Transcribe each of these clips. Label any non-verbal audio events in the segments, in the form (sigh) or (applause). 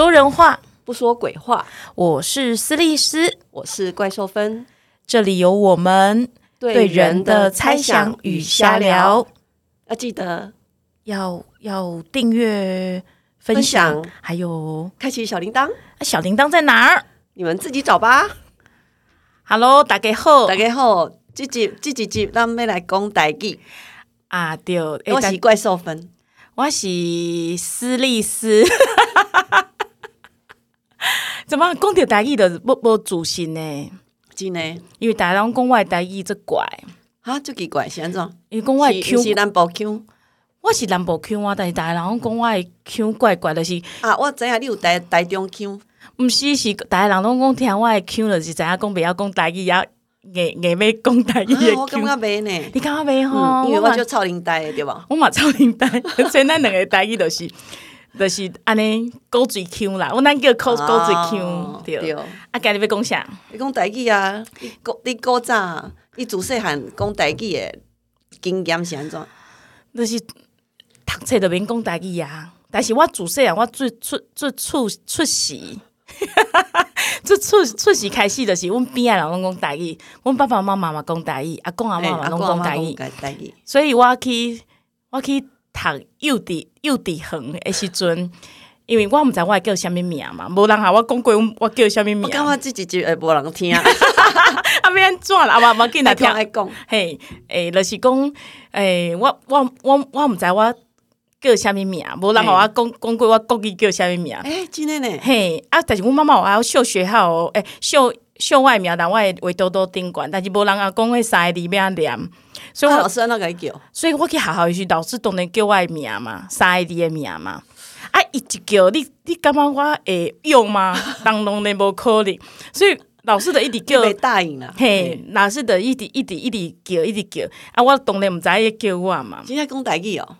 说人话，不说鬼话。我是斯利斯，我是怪兽芬，这里有我们对人的猜想与瞎聊。要记得要要订阅、分分享享，还有开启小铃铛，啊小铃铛在哪儿你们自己找吧。？Hello，大家好大家好，这集这几集咱们来讲台语。啊，对，我是怪兽芬，我是斯利斯。怎么讲到台语的无无自信呢？真的因为大家拢讲我的台语这怪，哈，就奇怪是安怎？因为讲我的是不 Q，是南部 Q 我是南部 Q 啊，但是大家人拢讲我的 Q 怪怪，就是啊？我知影你有台台中 Q，毋是是大家人拢讲听我的 Q 了是知影讲袂晓讲台语，啊硬硬要讲台语的啊，我感。觉袂呢。你感觉袂吼？嗯，因为我嘛就操林台的对吧？我嘛超灵台，所以咱两个台语就是就是安尼狗嘴腔啦，我咱叫狗狗嘴 Q 哦对。对，啊，今日要讲啥？你讲台语啊？你古你古早，你自细汉讲台语的经验是安怎？就是读册就免讲台语啊，但是我自细汉我最出最出出世。(laughs) 最出出世开始就是阮边仔人拢讲台语，阮爸爸妈妈嘛讲台语，阿公阿妈嘛拢讲台语，讲台语。所以我去我去读幼稚幼稚园的时阵，因为我毋知我会叫啥物名嘛，无人甲我讲过我叫啥物名。我，感觉即一集会无人听，(laughs) 啊要安怎啦？(laughs) 啊无无紧来听。来讲，嘿，诶，就是讲，诶，我我我我毋知我叫啥物名，无人甲我讲讲过我国语叫啥物名，诶，真的呢？嘿，啊，但是阮妈妈有还要秀学校哦，诶，秀秀外名，但我会围兜兜顶管，但是无人甲讲迄三个字要安念，所以我啊老师安怎甲伊叫？所以我去学校的时候，老师当然叫我的名嘛，三个字的名嘛。啊，伊一叫你，你感觉我会用吗？(laughs) 当然咧无可能，所以老师就一直叫，答应啦。嘿，老师就一直一直一直叫，一直叫。啊，我当然毋知伊叫我嘛，真正讲台语哦，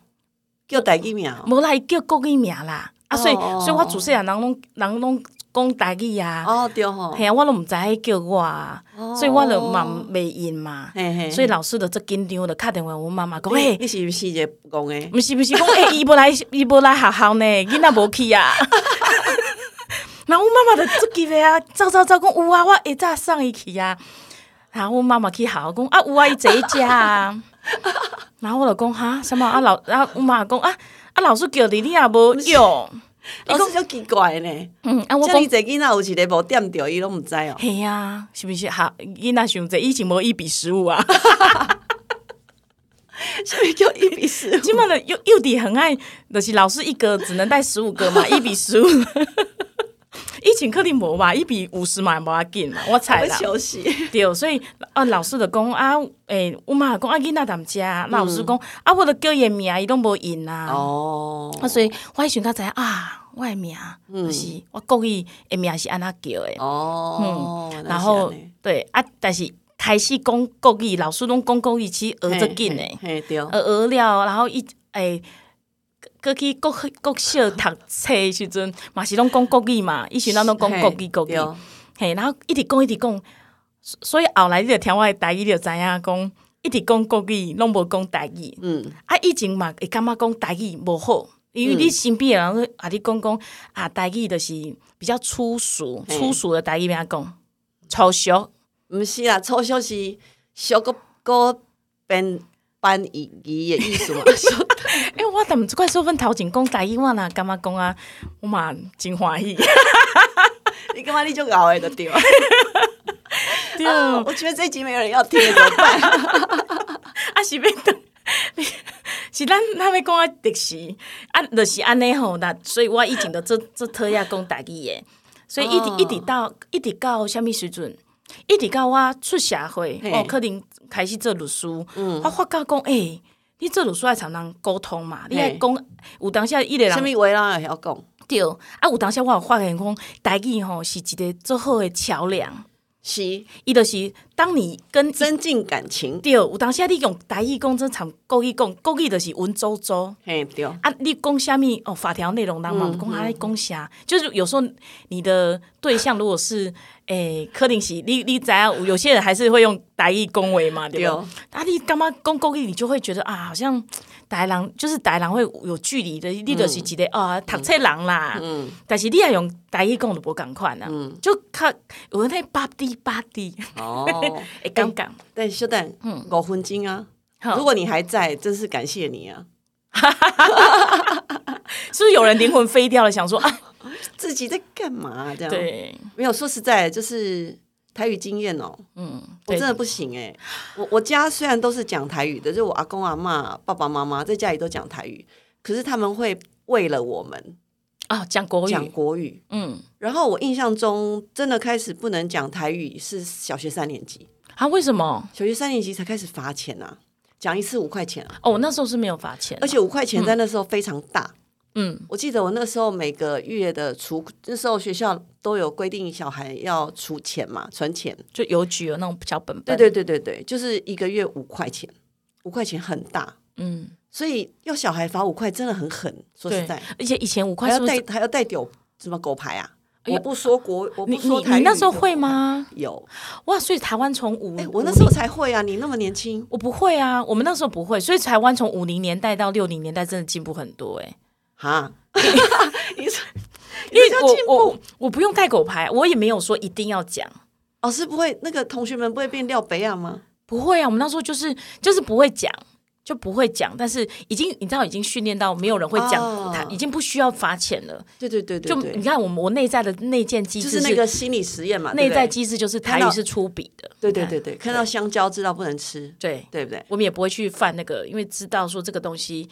叫台语名哦。无啦，伊叫国语名啦。啊，所以哦所以我自细汉人拢人拢讲台语啊，哦，对吼。嘿啊，我都毋知伊叫我啊，哦所以我就嘛袂应嘛。嘿嘿。所以老师就足紧张，就敲电话阮妈妈讲，嘿。你是毋是一个讲诶？毋是毋是讲诶，伊无来 (laughs) 伊无来学校呢，囡仔无去啊。(laughs) 然后阮妈妈就足急诶啊，走走走，讲有啊，我下早送伊去啊。然后阮妈妈去学校讲啊，有啊，伊坐家啊。(laughs) 然后我就讲哈，什么啊老，然后阮妈讲啊啊老师叫你，你也无用。(laughs) 老师就奇怪呢。嗯，啊我讲遮尔济囡仔有一个无点着，伊拢毋知哦。系啊，是毋是哈？囡仔想者以前无一比十五啊。(laughs) 所以叫一比十五？起码的幼幼弟很爱，就是老师一个只能带十五个嘛，(laughs) 一比十五。(laughs) 以前肯定无吧，一比五十嘛，无要紧嘛，(laughs) 我猜啦。休息。(laughs) 对，所以啊，老师就讲啊，诶、我妈讲啊，囡仔踮遮，那老师讲、啊，我著叫伊的名，伊拢无应啊。哦。啊，所以我迄时阵才知影啊，我的名就是我故意的名是安那叫的。哦。嗯然后对啊，但是开始讲国语，老师拢讲国语，其实学着紧诶。对。呃，学了，然后伊诶，搁去国国小读册的时阵，嘛是拢讲国语嘛，以前咱拢讲国语国语，嘿，然后一直讲一直讲，所所以后来你就听我的台语，你就知影讲，一直讲国语，拢无讲台语。嗯，啊，以前嘛会感觉讲台语无好，因为你身边的人啊，你讲讲啊，台语就是比较粗俗，嘿粗俗的台语怎讲？粗俗，毋是啦，粗俗是小个个变翻译语的意思嘛。(laughs) 诶、(laughs) 我淡即块说分头前讲台语，我若感觉讲啊，我嘛真欢喜。(laughs) 你干嘛你就熬的就对了。(laughs) 对，啊我觉得这集没有人要听，怎么办？啊是要等，是咱咱要讲啊历史，啊，就是安尼吼那。所以我以前都做做特亚讲台语的，所以一直、哦一直到一直到什物时阵，一直到我出社会，我哦，可能开始做律师，我发觉讲，诶、你做律师爱常常沟通嘛，你爱讲有当下一个人什么话人会晓讲？对，啊，有当下我有发现讲，台语吼是一个做好的桥梁。是，伊就是当你跟增进感情，对，有当下你用台语讲，正常国语讲，国语就是文绉绉。嘿对，啊，你讲虾米哦？法条内容人嘛，讲啊，你讲啥？就是有时候你的对象如果是诶，柯林喜，你你怎样？有些人还是会用台语恭维嘛，对吧？啊，你干嘛讲国语？你就会觉得啊，好像台人就是台人会有距离的，你就是一个啊，读册人啦。嗯。但是你要用台语讲就无共款啦。嗯。就较有那八滴八滴。哦。(laughs) 会尴尬。但小等，嗯，五分钟啊。如果你还在，真是感谢你啊！(laughs) 是不是有人灵魂飞掉了，想说啊，自己在干嘛？这样对，没有说实在，就是台语经验哦。嗯，我真的不行哎。我我家虽然都是讲台语的，就我阿公阿妈、爸爸妈妈在家里都讲台语，可是他们会为了我们啊讲国语，讲国语。嗯，然后我印象中真的开始不能讲台语是小学三年级啊？为什么？小学三年级才开始罚钱啊？讲一次五块钱啊哦，那时候是没有罚钱，而且五块钱在那时候非常大。嗯，我记得我那时候每个月的储，那时候学校都有规定小孩要储钱嘛，存钱，就邮局有那种小本本。对对对对对，就是一个月五块钱，五块钱很大。嗯，所以要小孩罚五块真的很狠，说实在，而且以前五块还要带还要带丢什么狗牌啊。我不说国，我不说台。你那时候会吗？(laughs) 有哇，所以台湾从五，我那时候才会啊。你那么年轻，我不会啊。我们那时候不会，所以台湾从五零年代到六零年代真的进步很多哎。哈，(laughs) 因为我我我不用带狗牌，我也没有说一定要讲。老师不会，那个同学们不会变廖北亚吗？不会啊，我们那时候就是就是不会讲。就不会讲，但是已经你知道已经训练到没有人会讲，他已经不需要罚钱了。对对对对，就你看我们我内在的内建机制是那个心理实验嘛，内在机制就是台语是出笔的。对对对对，看到香蕉知道不能吃，对对不对？我们也不会去犯那个，因为知道说这个东西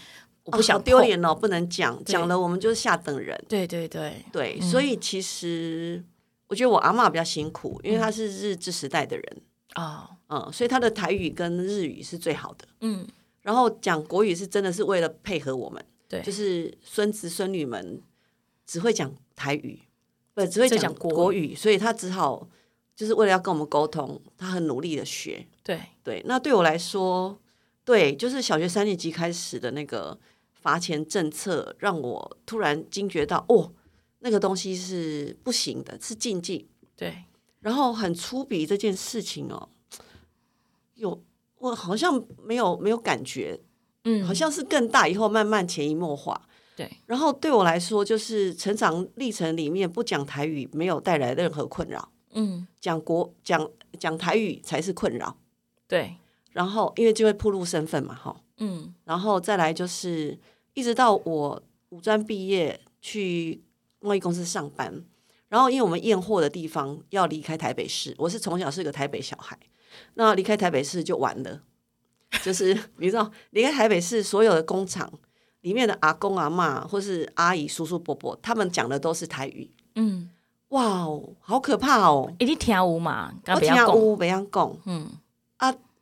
我不想丢脸哦，不能讲，讲了我们就是下等人。对对对。对，所以其实我觉得我阿妈比较辛苦，因为她是日治时代的人啊，嗯，所以她的台语跟日语是最好的，嗯。然后讲国语是真的是为了配合我们，对，就是孙子孙女们只会讲台语，不只会讲国语，所以她只好就是为了要跟我们沟通，她很努力的学。对。对，那对我来说，对，就是小学三年级开始的那个罚钱政策，让我突然惊觉到，哦，那个东西是不行的，是禁忌。对，然后很粗鄙这件事情哦，有。我好像没有没有感觉，嗯，好像是更大以后慢慢潜移默化，对。然后对我来说，就是成长历程里面不讲台语没有带来任何困扰，嗯，讲国讲讲台语才是困扰，对。然后因为就会暴露身份嘛，哈，嗯。然后再来就是一直到我五专毕业去贸易公司上班，然后因为我们验货的地方要离开台北市，我是从小是个台北小孩。那离开台北市就完了，(laughs) 就是你知道，离开台北市所有的工厂里面的阿公阿妈或是阿姨叔叔伯伯，他们讲的都是台语。嗯，哇哦，好可怕哦！一定听无嘛，我听无，不要讲。嗯啊，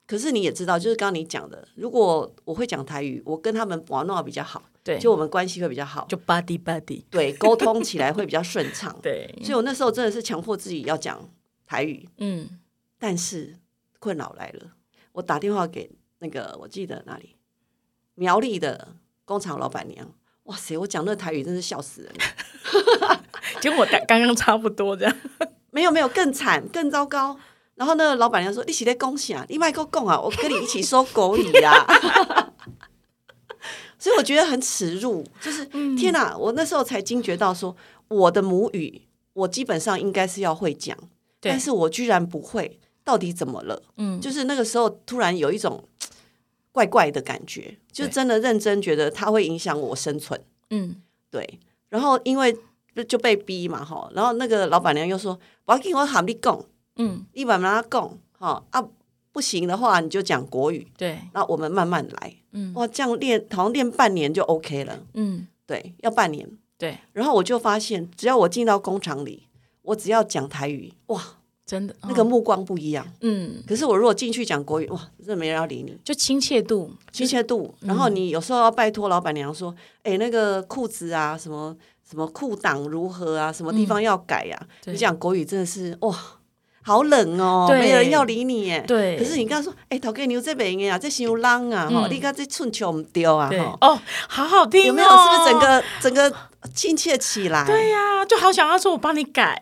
可是你也知道，就是刚刚你讲的，如果我会讲台语，我跟他们玩闹比较好，对，就我们关系会比较好，就 buddy buddy，对，沟通起来会比较顺畅。(laughs) 对，所以我那时候真的是强迫自己要讲台语。嗯，但是。困扰来了，我打电话给那个，我记得哪里苗栗的工厂老板娘，哇塞，我讲那台语真是笑死人，(laughs) 跟我刚刚差不多这样，(laughs) 没有没有更惨更糟糕。然后那个老板娘说：“你起在恭喜啊，你麦克共啊，我跟你一起说狗语呀。(laughs) ”所以我觉得很耻辱，就是天哪！我那时候才惊觉到，说我的母语我基本上应该是要会讲，但是我居然不会。到底怎么了？嗯，就是那个时候突然有一种 (tsk) 怪怪的感觉，就真的认真觉得它会影响我生存。嗯，对。然后因为就被逼嘛，哈。然后那个老板娘又说：“我要跟我喊你讲，嗯，你慢慢讲，哈啊，不行的话你就讲国语。对，那我们慢慢来。嗯，哇，这样练好像练半年就 OK 了。嗯，对，要半年。对。然后我就发现，只要我进到工厂里，我只要讲台语，哇。真的，那个目光不一样。嗯，可是我如果进去讲国语，哇，真的没人要理你，就亲切度，亲切度。然后你有时候要拜托老板娘说：“哎，那个裤子啊，什么什么裤裆如何啊，什么地方要改呀？”你讲国语真的是哇，好冷哦，没有人要理你耶。对。可是你刚刚说，哎、头家牛这边啊，这伤浪啊，哈、嗯你看这寸球唔丢啊，对。哈，哦，好好听、哦，有没有？是不是整个整个亲切起来？对呀、就好想要说我帮你改，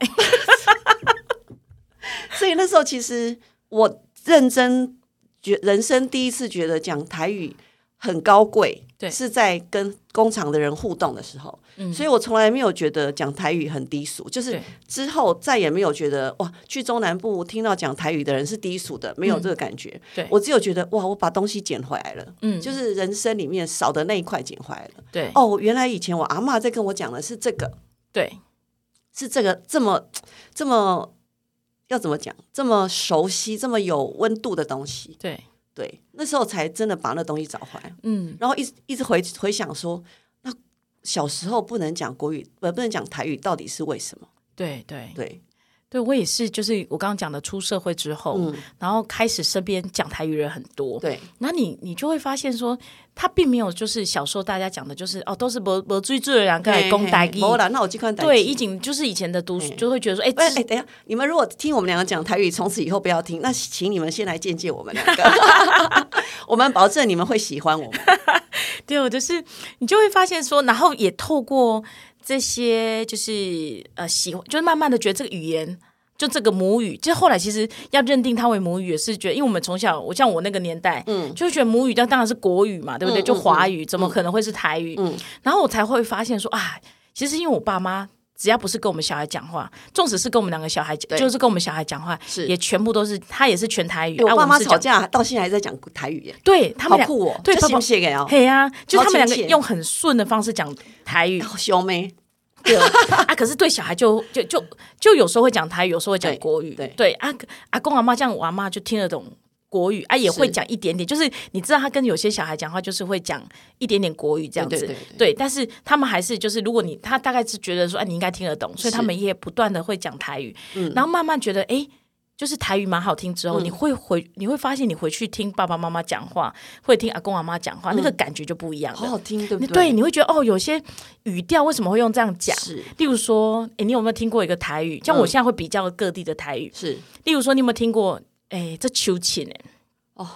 (laughs) 所以那时候其实我认真觉人生第一次觉得讲台语很高贵，对。是在跟工厂的人互动的时候，嗯。所以我从来没有觉得讲台语很低俗，就是之后再也没有觉得哇，去中南部听到讲台语的人是低俗的，没有这个感觉。嗯。对。我只有觉得哇，我把东西捡回来了，嗯。就是人生里面少的那一块捡回来了。对。哦，原来以前我阿嬷在跟我讲的是这个，对。是这个这么这么要怎么讲，这么熟悉、这么有温度的东西。对，对，那时候才真的把那东西找回来，嗯，然后一直一直回回想说，那小时候不能讲国语，呃，不能讲台语，到底是为什么？对对。对，对，我也是，就是我刚刚讲的，出社会之后，嗯，然后开始身边讲台语人很多，对，那你你就会发现说，他并没有就是小时候大家讲的，就是哦，都是无无追罪的人来讲台语，没啦，那我这款台语。对，以前就是以前的读书就会觉得说，哎、哎等一下，你们如果听我们两个讲台语，从此以后不要听，那请你们先来见见我们两个，(laughs) 我们保证你们会喜欢我们。(laughs) 对，我就是你就会发现说，然后也透过这些，就是呃喜欢，就是慢慢的觉得这个语言。就这个母语，就后来其实要认定它为母语，也是觉得，因为我们从小，我像我那个年代，嗯，就觉得母语当当然是国语嘛，对不对？就华语，怎么可能会是台语？然后我才会发现说，啊，其实因为我爸妈只要不是跟我们小孩讲话，纵使是跟我们两个小孩，对就是跟我们小孩讲话，是也全部都是他也是全台语。哎我爸妈吵架到现在还在讲台语耶，对他们酷哦！对爸爸写不写给啊？嘿呀、就他们两个用很顺的方式讲台语，好兄妹，对啊，可是对小孩就就就就有时候会讲台语，有时候会讲国语，对对啊，阿公阿妈这样，我阿妈就听得懂国语啊，也会讲一点点，就是你知道他跟有些小孩讲话，就是会讲一点点国语这样子，对对对对。但是他们还是就是，如果你他大概是觉得说，哎、你应该听得懂，所以他们也不断的会讲台语，嗯。然后慢慢觉得，哎、就是台语蛮好听之后，你会回你会发现，你回去听爸爸妈妈讲话，会听阿公阿妈讲话，那个感觉就不一样了。好好听，对不对？对，你会觉得哦，有些语调为什么会用这样讲？是。例如说，哎，你有没有听过一个台语？像我现在会比较各地的台语。是。例如说，你有没有听过？哎，这秋晴哎，哦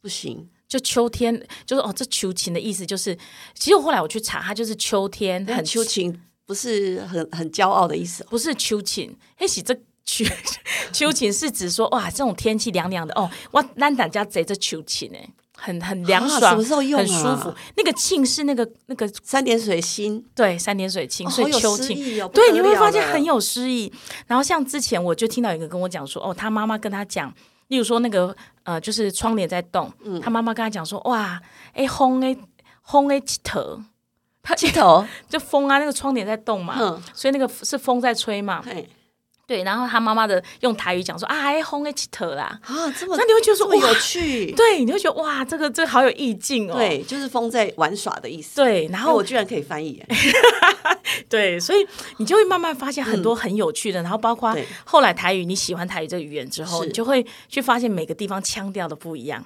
不行，就秋天，就是哦，这秋晴的意思就是，其实我后来我去查，它就是秋天很很秋情不是很很骄傲的意思哦，不是秋晴，嘿，喜这秋 (laughs) 秋晴是指说哇，这种天气凉凉的哦，哇，烂胆家贼这秋晴哎，很很凉啊爽，什么时候用啊很舒服。那个庆是那个那个三点水心，对三点水庆，哦所以秋晴。对，你会发现很有诗意。然后像之前我就听到有一个跟我讲说，哦，他妈妈跟他讲，例如说那个呃，就是窗帘在动，嗯。他妈妈跟他讲说，哇，哎，轰哎轰哎，起头，他起头，(laughs) 就风啊，那个窗帘在动嘛，哼，所以那个是风在吹嘛，嘿对。然后他妈妈的用台语讲说，啊，哎，风诶，起头啦，啊，这么那你会觉得说，哇有，趣，(laughs) 对，你会觉得哇，这个这个好有意境哦，对，就是风在玩耍的意思。对，然后我居然可以翻译耶，(laughs) 对，所以你就会慢慢发现很多很有趣的，然后包括对后来台语，你喜欢台语这个语言之后，你就会去发现每个地方腔调的不一样。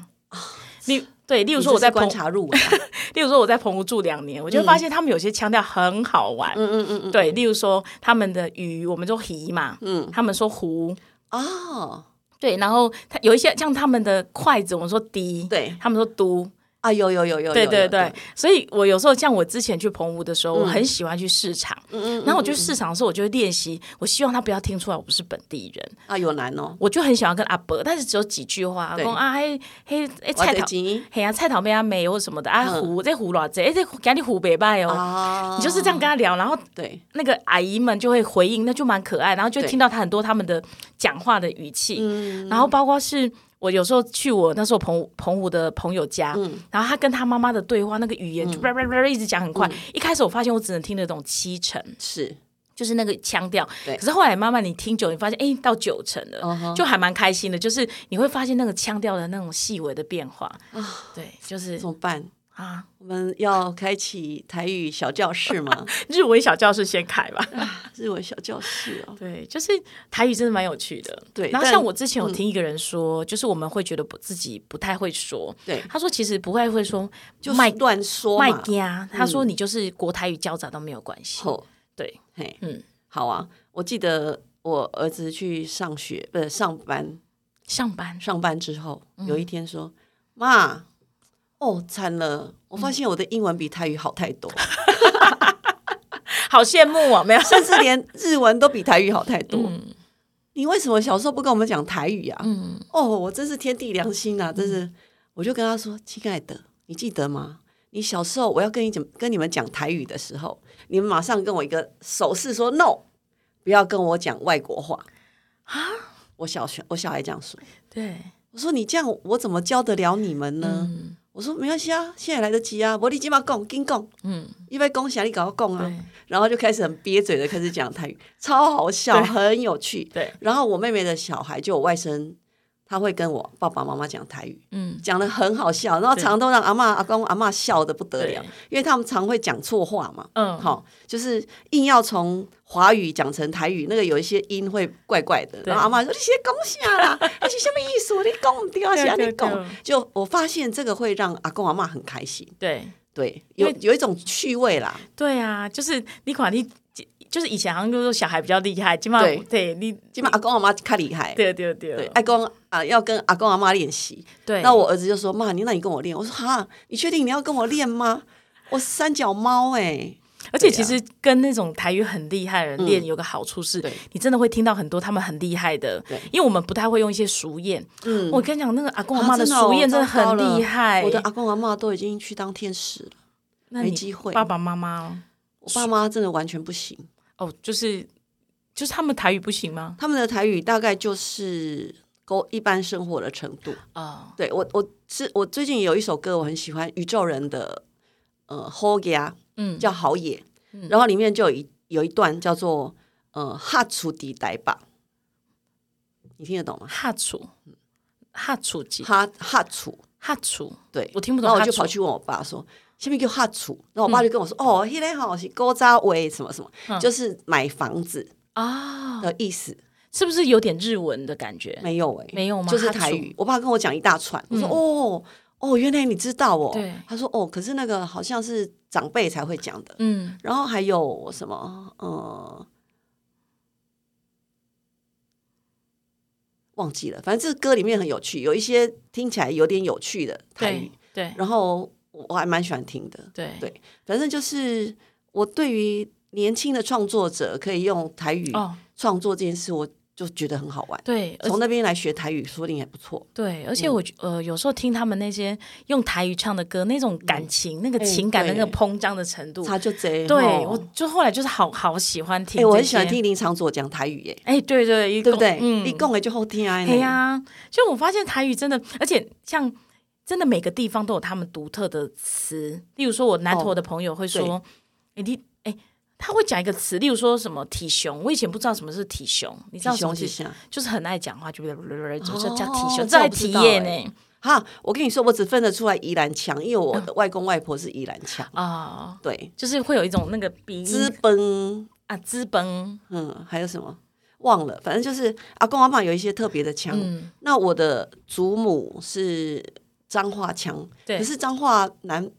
例对，例例如说我在澎观，察入围啊，(laughs) 例如说我在澎湖住两年，我就会发现他们有些腔调很好玩。嗯嗯嗯嗯，对，例如说他们的鱼，我们说鱼嘛，嗯，他们说湖，哦，对，然后他有一些像他们的筷子，我们说滴，对。他们说嘟，啊，有有有有，有对对。对，所以我有时候像我之前去澎湖的时候，我嗯很喜欢去市场，嗯嗯，然后我去市场的时候，我就会练习，我希望他不要听出来我不是本地人，啊，有难哦，我就很喜欢跟阿伯，但是只有几句话，对。讲啊嘿嘿哎菜头，嘿啊菜头妹啊妹或什么的啊嗯。胡这胡偌济，哎这赶紧湖北拜哦，啊，你就是这样跟他聊，然后对，那个阿姨们就会回应，那就蛮可爱，然后就对。听到他很多他们的讲话的语气，嗯。然后包括是我有时候去我那时候澎湖澎湖的朋友家，嗯然后他跟他妈妈的对话，那个语言就叭叭叭一直讲很快。一开始我发现我只能听得懂七成，是，就是那个腔调。对可是后来慢慢你听久，你发现哎到九成了，就还蛮开心的。就是你会发现那个腔调的那种细微的变化啊，对，就是怎么办？啊，我们要开启台语小教室吗？(laughs) 日文小教室先开吧。日文小教室哦，对，就是台语真的蛮有趣的。对然后像我之前有听一个人说，就是我们会觉得不自己不太会说，对，他说其实不太会说就卖乱说卖嘛，家，他说你就是国台语交杂都没有关系。吼，对，嘿，嗯，好啊，我记得我儿子去上学，不是上班，上班。上班之后，嗯。有一天说：“妈，哦，惨了，我发现我的英文比台语好太多 (laughs) (laughs) 好羡慕哦，没有，甚至连日文都比台语好太多。嗯你为什么小时候不跟我们讲台语啊？”嗯哦，我真是天地良心啊！真是，我就跟他说：“亲爱的，你记得吗？你小时候我要跟你讲跟你们讲台语的时候，你们马上跟我一个手势说 ‘no’，不要跟我讲外国话啊！我小学我小孩这样说，对，我说你这样我怎么教得了你们呢？嗯我说没关系啊，现在来得及啊，我你今嘛讲，紧讲，嗯，因为恭喜啊，你搞讲啊，然后就开始很憋嘴的开始讲台语，超好笑，很有趣。对，然后我妹妹的小孩就我外甥，他会跟我爸爸妈妈讲台语，嗯，讲的很好笑，然后常常都让阿嬷阿公阿嬷笑的不得了，因为他们常会讲错话嘛。嗯，好、就是硬要从华语讲成台语，那个有一些音会怪怪的。然后阿妈说：“你写讲啥啦？(laughs) 你是什么意思？你讲不对啊，是对对安你讲。”就我发现这个会让阿公阿妈很开心，对，对，有有一种趣味啦。对啊，就是你管你，就是以前好像就是小孩比较厉害，起码对。对你，基本上阿公阿妈较厉害，对对对。对，阿公啊要跟阿公阿妈练习。对，那我儿子就说：“妈，你那你跟我练。”我说：“哈，你确定你要跟我练吗？(laughs) 我是三脚猫哎、而且其实跟那种台语很厉害的人嗯。练有个好处是，你真的会听到很多他们很厉害的，因为我们不太会用一些俗谚。嗯。我跟你讲，那个阿公阿啊妈的真的哦俗谚真的很厉害。我的阿公阿妈都已经去当天使了，没机会。爸爸妈妈我爸妈真的完全不行。哦，就是就是他们台语不行吗？他们的台语大概就是够一般生活的程度。哦，对我，我是我最近有一首歌我很喜欢，宇宙人的呃《好野》嗯，叫好野，然后里面就有一有一段叫做呃哈楚迪呆吧，你听得懂吗？哈楚，哈楚几哈哈楚，哈楚，对，我听不懂然后我就跑去问我爸说。下面叫哈楚，然后我爸就跟我说：“哦，现在好是高扎威什么什么，嗯就是买房子啊，的意思。是不是有点日文的感觉？没有哎、没有吗就是台语。我爸跟我讲一大串，我说：“嗯哦哦，原来你知道哦。”对他说：“哦，可是那个好像是长辈才会讲的。嗯，然后还有什么？呃，忘记了。反正这歌里面很有趣，有一些听起来有点有趣的台语对，对然后我我还蛮喜欢听的。对对反正就是我对于年轻的创作者可以用台语哦，创作这件事，我就觉得很好玩。对，而从那边来学台语，说不定也不错。对，而且嗯我觉呃有时候听他们那些用台语唱的歌，那种感情、那个哎情感的那个膨胀的程度，他就贼，对吼我就后来就是好好喜欢听我很喜欢听林长佐讲台语耶，哎，对对对不对？嗯一，讲的就好听啊。哎呀，就我发现台语真的，而且像真的每个地方都有他们独特的词。例如说，我南投的朋友会说：“哎、你哎，他会讲一个词，例如说什么体熊。我以前不知道什么是体熊，你知道体什么是？胸是？就是很爱讲话，就就是叫体哦熊，这这还体验哎呢哈，我跟你说，我只分得出来宜兰腔，因为我的外公外婆是宜兰腔。啊，对，就是会有一种那个鼻资音本，啊，资本，嗯，还有什么忘了？反正就是阿公阿妈有一些特别的腔。嗯，那我的祖母是彰化腔，对可是彰化南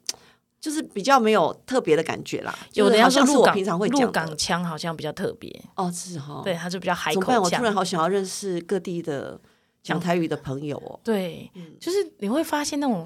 就是比较没有特别的感觉啦。有的要是好像是鹿港我平常会鹿讲港腔好像比较特别，哦，是哈。对，，他就比较海？口腔我突。然好想要认识各地的讲台语的朋友哦。对，嗯就是你会发现那种，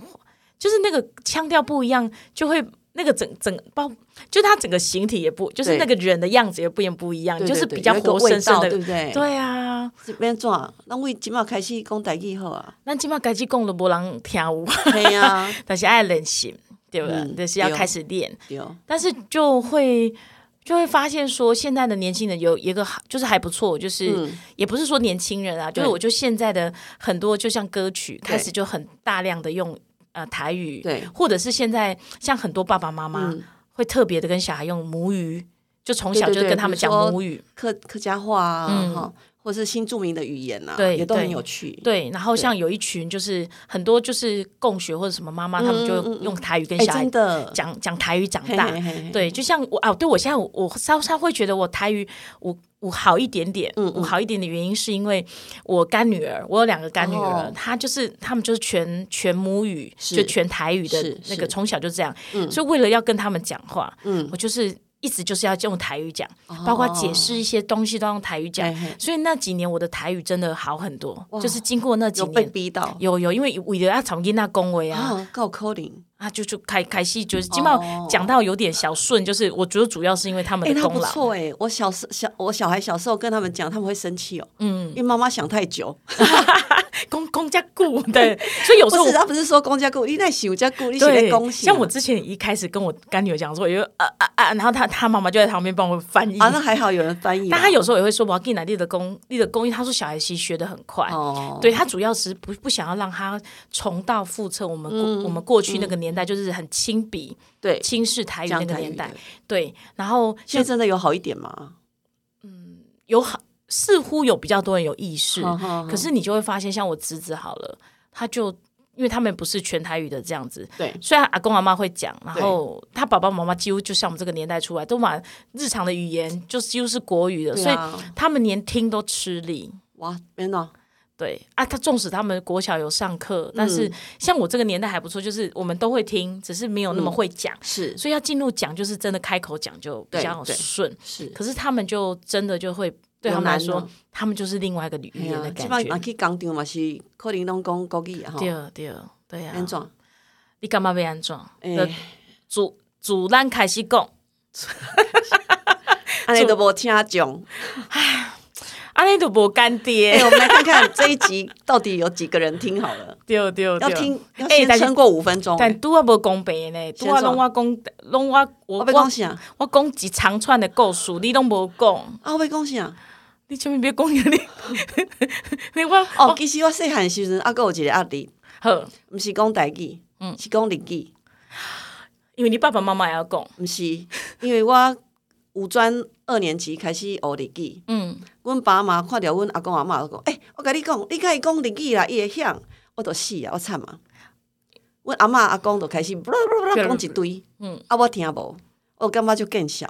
就是那个腔调不一样，就会那个整整包，就他整个形体也不，就是那个人的样子也不一不一样，就是比较活生生的。对不对？对啊，这边怎样？那为今嘛开始讲台语好啊？咱今麦开始讲都无人听有，对呀，(laughs) 但是爱练习，对不对？嗯就是要开始练，对，但是就会。就会发现说，现在的年轻人有一个好，就是还不错，就是、嗯。也不是说年轻人啊，就是对我就现在的很多，就像歌曲开始就很大量的用呃台语，对，或者是现在像很多爸爸妈妈嗯，会特别的跟小孩用母语，就从小就跟他们讲母语，客客家话啊，嗯。哈，或是新著名的语言呐，对也都很有趣。对，然后像有一群就是很多就是共学或者什么妈妈，他们就用台语跟哎，小孩讲讲台语长大，嘿嘿嘿嘿对，就像我啊，对我现在我我稍稍会觉得我台语我我好一点点，嗯嗯。我好一点的原因是因为我干女儿，我有两个干女儿，哦。她就是他们就是全全母语，就全台语的那个，从小就这样，嗯。所以为了要跟他们讲话，嗯。我就是一直就是要用台语讲，包括解释一些东西都用台语讲所以那几年我的台语真的好很多，就是经过那几年被年。逼到有有，因为为了要从囡那恭维啊，啊，够扣零。啊，就就开开戏，就是基本上讲到有点小顺，就是我觉得主要是因为他们的功劳。不错哎、我小时小我小孩小时候跟他们讲，他们会生气哦，嗯，因为妈妈想太久。(laughs) 公公家顾 (laughs) 对，所以有时候他不是说公家顾，你在想家顾，你写对在恭喜。像我之前一开始跟我干女儿讲说，有呃呃啊，然后她她妈妈就在旁边帮我翻译。啊，那还好有人翻译啊。但她有时候也会说我要给哪里的公立的公益，她说小孩其实学的很快。哦，对她主要是不不想要让他重蹈覆辙，我们过、我们过去那个年代就是很轻笔对，轻视台语那个年代的，对，然后现在真的有好一点吗？嗯有好似乎有比较多人有意识，好好好可是你就会发现，像我侄子好了，他就因为他们不是全台语的这样子，对。虽然阿公阿妈会讲，然后他爸爸妈妈几乎就像我们这个年代出来，都把日常的语言就几乎是国语的，所以他们连听都吃力。哇，真的对。啊，他纵使他们国小有上课，但嗯是像我这个年代还不错，就是我们都会听，只是没有那么会讲，是。所以要进入讲，就是真的开口讲就比较顺。是，可是他们就真的就会对有他们来说他们就是另外一个语言的感觉。本去工厂嘛是可能拢讲国语啊，吼，对对对啊安，怎？你干嘛要安怎？就诶，自自咱开始讲，(laughs) 安尼都无听众。安尼都无干哎，爹。我们来看看这一集到底有几个人听好了，(laughs) 对对对，要听要先撑过五分钟。但拄啊无公平呢，拄啊拢我讲，拢我我我要讲我啥？我讲一长串的故事，你拢无讲，啊，我要讲啥？你前面别讲你，(laughs) 你我哦，其实我细汉时阵，啊，还有一个压力，好，毋是讲台语，嗯。是讲日语，因为你爸爸妈妈也要讲，毋是，因为我五专二年级开始学日语，嗯，阮爸妈看着阮阿公阿嬷就讲，诶、我甲你讲，你甲伊讲日语啦，伊会晓，我都死啊，我惨啊！阮阿嬷阿公就开始 (laughs) 讲一堆，嗯，啊，我听无，我感觉就更小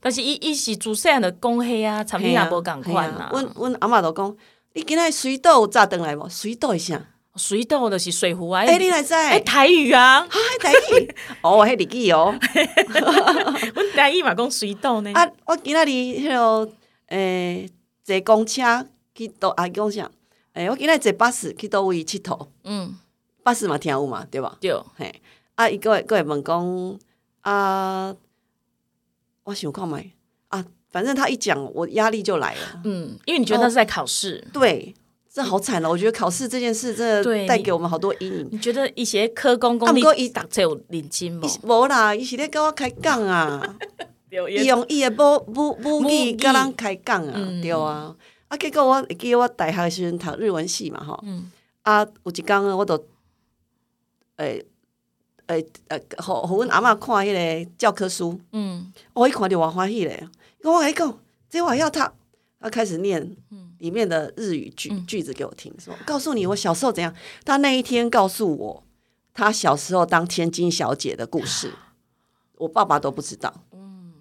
但是伊伊是自细汉就讲迄啊，产品也无共款啊。阮阮阿嬷就讲，你今仔水倒有炸转来无？水倒是啥？水稻就是水壶啊，欸、你来知？哎哎，台语啊，台语，(laughs) 哦，迄日记哦。(laughs) 阮台语嘛讲水稻呢。啊，我今仔日迄落诶坐公车去倒啊讲啥？诶、我今仔日坐巴士去倒位佚佗，嗯，巴士嘛听有嘛，对吧？对，嘿，啊，伊个会个会问讲啊，我想看觅啊，反正他一讲，我压力就来了。嗯，因为你觉得那是在考试，对，这好惨哦！我觉得考试这件事真带给我们好多阴影。你觉得一些科公公你啊不过伊读册有认真吗伊？是无啦，伊是咧跟我开讲啊，(laughs) 伊用伊的母母母母语语甲咱开讲啊，嗯对啊。啊，结果我会记得我大学的时阵读日文系嘛，吼，嗯啊，有一工我都诶诶诶，互互阮阿嬷看迄个教科书。嗯。我一看就我欢喜嘞，跟我跟你讲，这我要他，他开始念嗯。里面的日语句句子给我听，说告诉你我小时候怎样。他那一天告诉我他小时候当千金小姐的故事，(gasps) 我爸爸都不知道。嗯。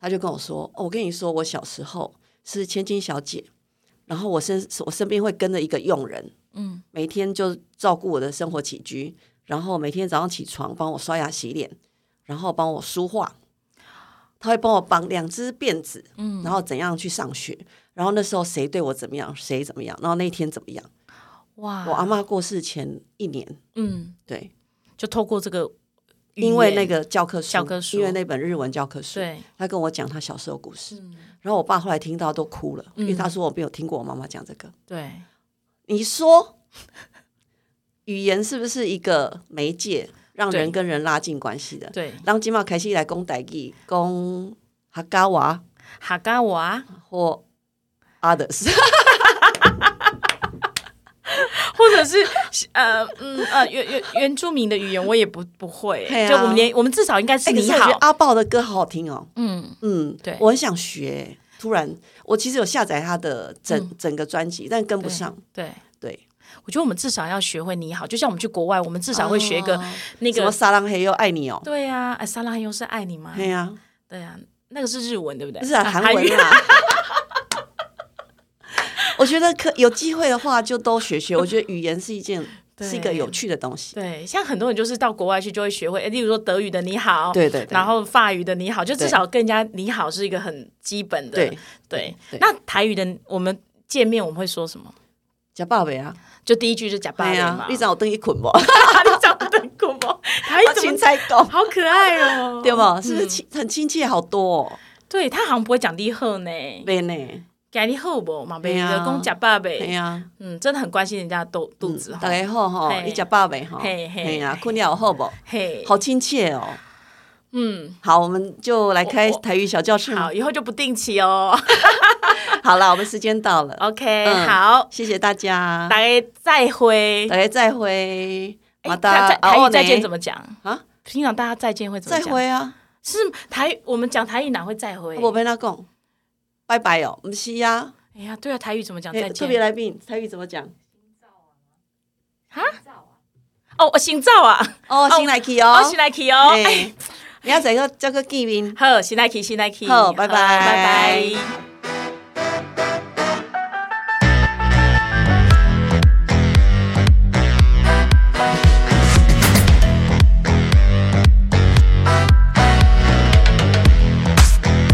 他就跟我说：“哦，我跟你说，我小时候是千金小姐，然后我身我身边会跟着一个佣人，嗯。每天就照顾我的生活起居，然后每天早上起床帮我刷牙洗脸，然后帮我梳化，他会帮我绑两只辫子，嗯，然后怎样去上学，然后那时候谁对我怎么样，谁怎么样，然后那一天怎么样。哇，我阿妈过世前一年，嗯，对，就透过这个，因为那个教科书，教科书。因为那本日文教科书，对，他跟我讲他小时候故事，嗯。然后我爸后来听到都哭了，因为嗯他说我没有听过我妈妈讲这个。对，你说，语言是不是一个媒介，让人跟人拉近关系的？对，让今嘛开始来攻台语，讲客家话。客家话。或 others，(laughs) 或者是呃嗯呃原原原住民的语言我也不不会。就我们连我们至少应该是你好，是我觉得阿豹的歌好好听哦。嗯，嗯，对。我很想学。突然，我其实有下载他的整、整个专辑，但跟不上。对。对，我觉得我们至少要学会你好，就像我们去国外，我们至少会学一个哦那个，什么沙浪黑又爱你哦。对呀、啊，哎，沙拉又是爱你吗？对呀、对呀、那个是日文对不对？不是啊，啊韩文啊。(laughs) 我觉得可有机会的话，就都学学。(laughs) 我觉得语言是一件是一个有趣的东西。对，像很多人就是到国外去就会学会，诶例如说德语的你好，对对对然后法语的你好，就至少跟人家你好是一个很基本的。对对对那台语的我们见面我们会说什么？假爸爸啊，就第一句就假爸爸你找我等一捆不？(laughs) 你讲的很酷吗？台语怎青么菜狗，好可爱哦，(laughs) 对不？是不是亲很亲切好多哦？对他好像不会讲你好呢，没呢，讲你好不嘛，别对啊。的讲假爸爸，对呀，嗯，真的很关心人家肚肚子哈大，家好哈，你假爸爸哈，嘿嘿。嘿呀，困了好不？嘿，好亲切哦。嗯，好，我们就来开台语小教室好，？以后就不定期哦。(laughs) 好了，我们时间到了，(laughs) OK，嗯好，谢谢大家，大家再会。大家再会。哎马达台台台语再见怎么么讲？啊？平常大家再见会怎么再讲？会啊！是台，我们讲台语哪会再会？我跟他讲，拜拜哦，不是呀。哎呀，对啊，台语怎么讲哎再见？特别来宾，台语怎么讲？哦，我新照啊，哦，新来去哦，哦新，来去哦，哎，哎，你要再个叫个见面。好，先来去，先来去，好拜拜拜拜。